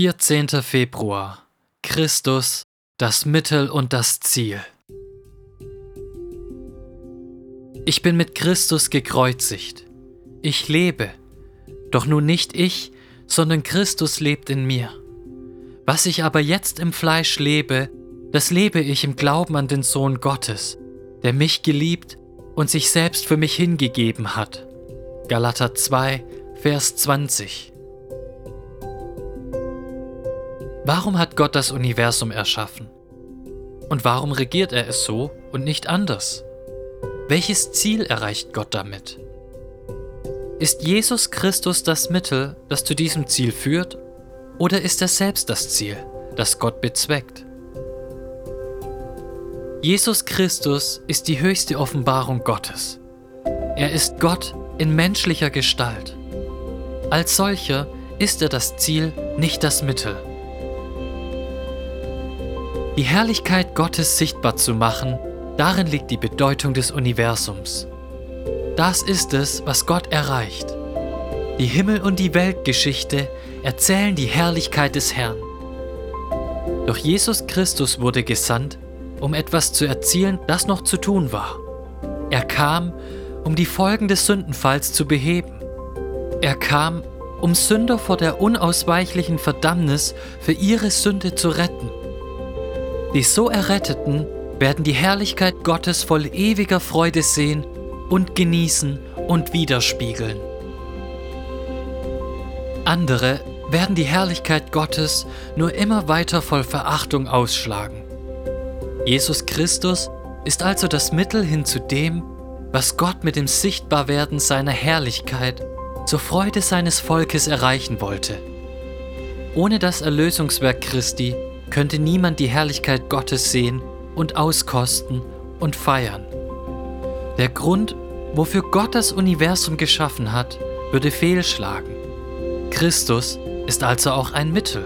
14. Februar Christus, das Mittel und das Ziel. Ich bin mit Christus gekreuzigt. Ich lebe, doch nun nicht ich, sondern Christus lebt in mir. Was ich aber jetzt im Fleisch lebe, das lebe ich im Glauben an den Sohn Gottes, der mich geliebt und sich selbst für mich hingegeben hat. Galater 2, Vers 20. Warum hat Gott das Universum erschaffen? Und warum regiert er es so und nicht anders? Welches Ziel erreicht Gott damit? Ist Jesus Christus das Mittel, das zu diesem Ziel führt, oder ist er selbst das Ziel, das Gott bezweckt? Jesus Christus ist die höchste Offenbarung Gottes. Er ist Gott in menschlicher Gestalt. Als solcher ist er das Ziel, nicht das Mittel. Die Herrlichkeit Gottes sichtbar zu machen, darin liegt die Bedeutung des Universums. Das ist es, was Gott erreicht. Die Himmel- und die Weltgeschichte erzählen die Herrlichkeit des Herrn. Doch Jesus Christus wurde gesandt, um etwas zu erzielen, das noch zu tun war. Er kam, um die Folgen des Sündenfalls zu beheben. Er kam, um Sünder vor der unausweichlichen Verdammnis für ihre Sünde zu retten. Die so Erretteten werden die Herrlichkeit Gottes voll ewiger Freude sehen und genießen und widerspiegeln. Andere werden die Herrlichkeit Gottes nur immer weiter voll Verachtung ausschlagen. Jesus Christus ist also das Mittel hin zu dem, was Gott mit dem Sichtbarwerden seiner Herrlichkeit zur Freude seines Volkes erreichen wollte. Ohne das Erlösungswerk Christi könnte niemand die Herrlichkeit Gottes sehen und auskosten und feiern. Der Grund, wofür Gott das Universum geschaffen hat, würde fehlschlagen. Christus ist also auch ein Mittel.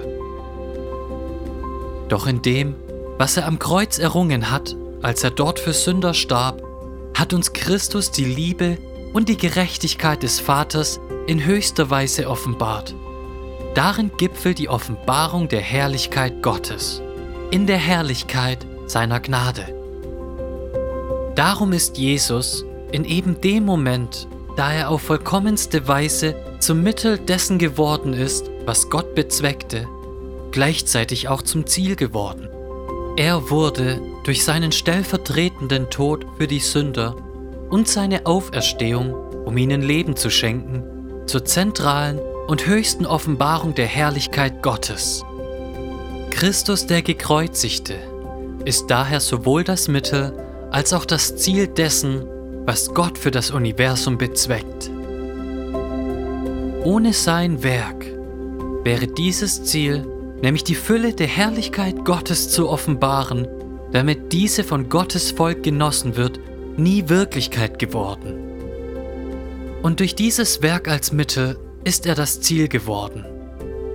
Doch in dem, was er am Kreuz errungen hat, als er dort für Sünder starb, hat uns Christus die Liebe und die Gerechtigkeit des Vaters in höchster Weise offenbart. Darin gipfelt die Offenbarung der Herrlichkeit Gottes, in der Herrlichkeit seiner Gnade. Darum ist Jesus in eben dem Moment, da er auf vollkommenste Weise zum Mittel dessen geworden ist, was Gott bezweckte, gleichzeitig auch zum Ziel geworden. Er wurde durch seinen stellvertretenden Tod für die Sünder und seine Auferstehung, um ihnen Leben zu schenken, zur zentralen und höchsten Offenbarung der Herrlichkeit Gottes. Christus der Gekreuzigte ist daher sowohl das Mittel als auch das Ziel dessen, was Gott für das Universum bezweckt. Ohne sein Werk wäre dieses Ziel, nämlich die Fülle der Herrlichkeit Gottes zu offenbaren, damit diese von Gottes Volk genossen wird, nie Wirklichkeit geworden. Und durch dieses Werk als Mittel ist er das Ziel geworden.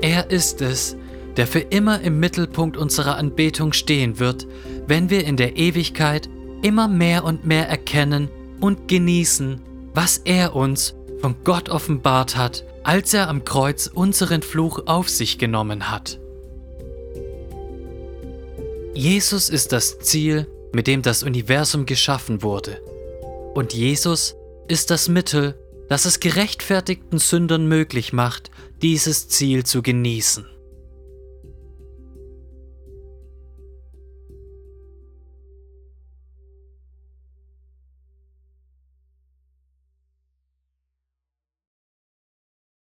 Er ist es, der für immer im Mittelpunkt unserer Anbetung stehen wird, wenn wir in der Ewigkeit immer mehr und mehr erkennen und genießen, was er uns von Gott offenbart hat, als er am Kreuz unseren Fluch auf sich genommen hat. Jesus ist das Ziel, mit dem das Universum geschaffen wurde. Und Jesus ist das Mittel, das es gerechtfertigten Sündern möglich macht, dieses Ziel zu genießen.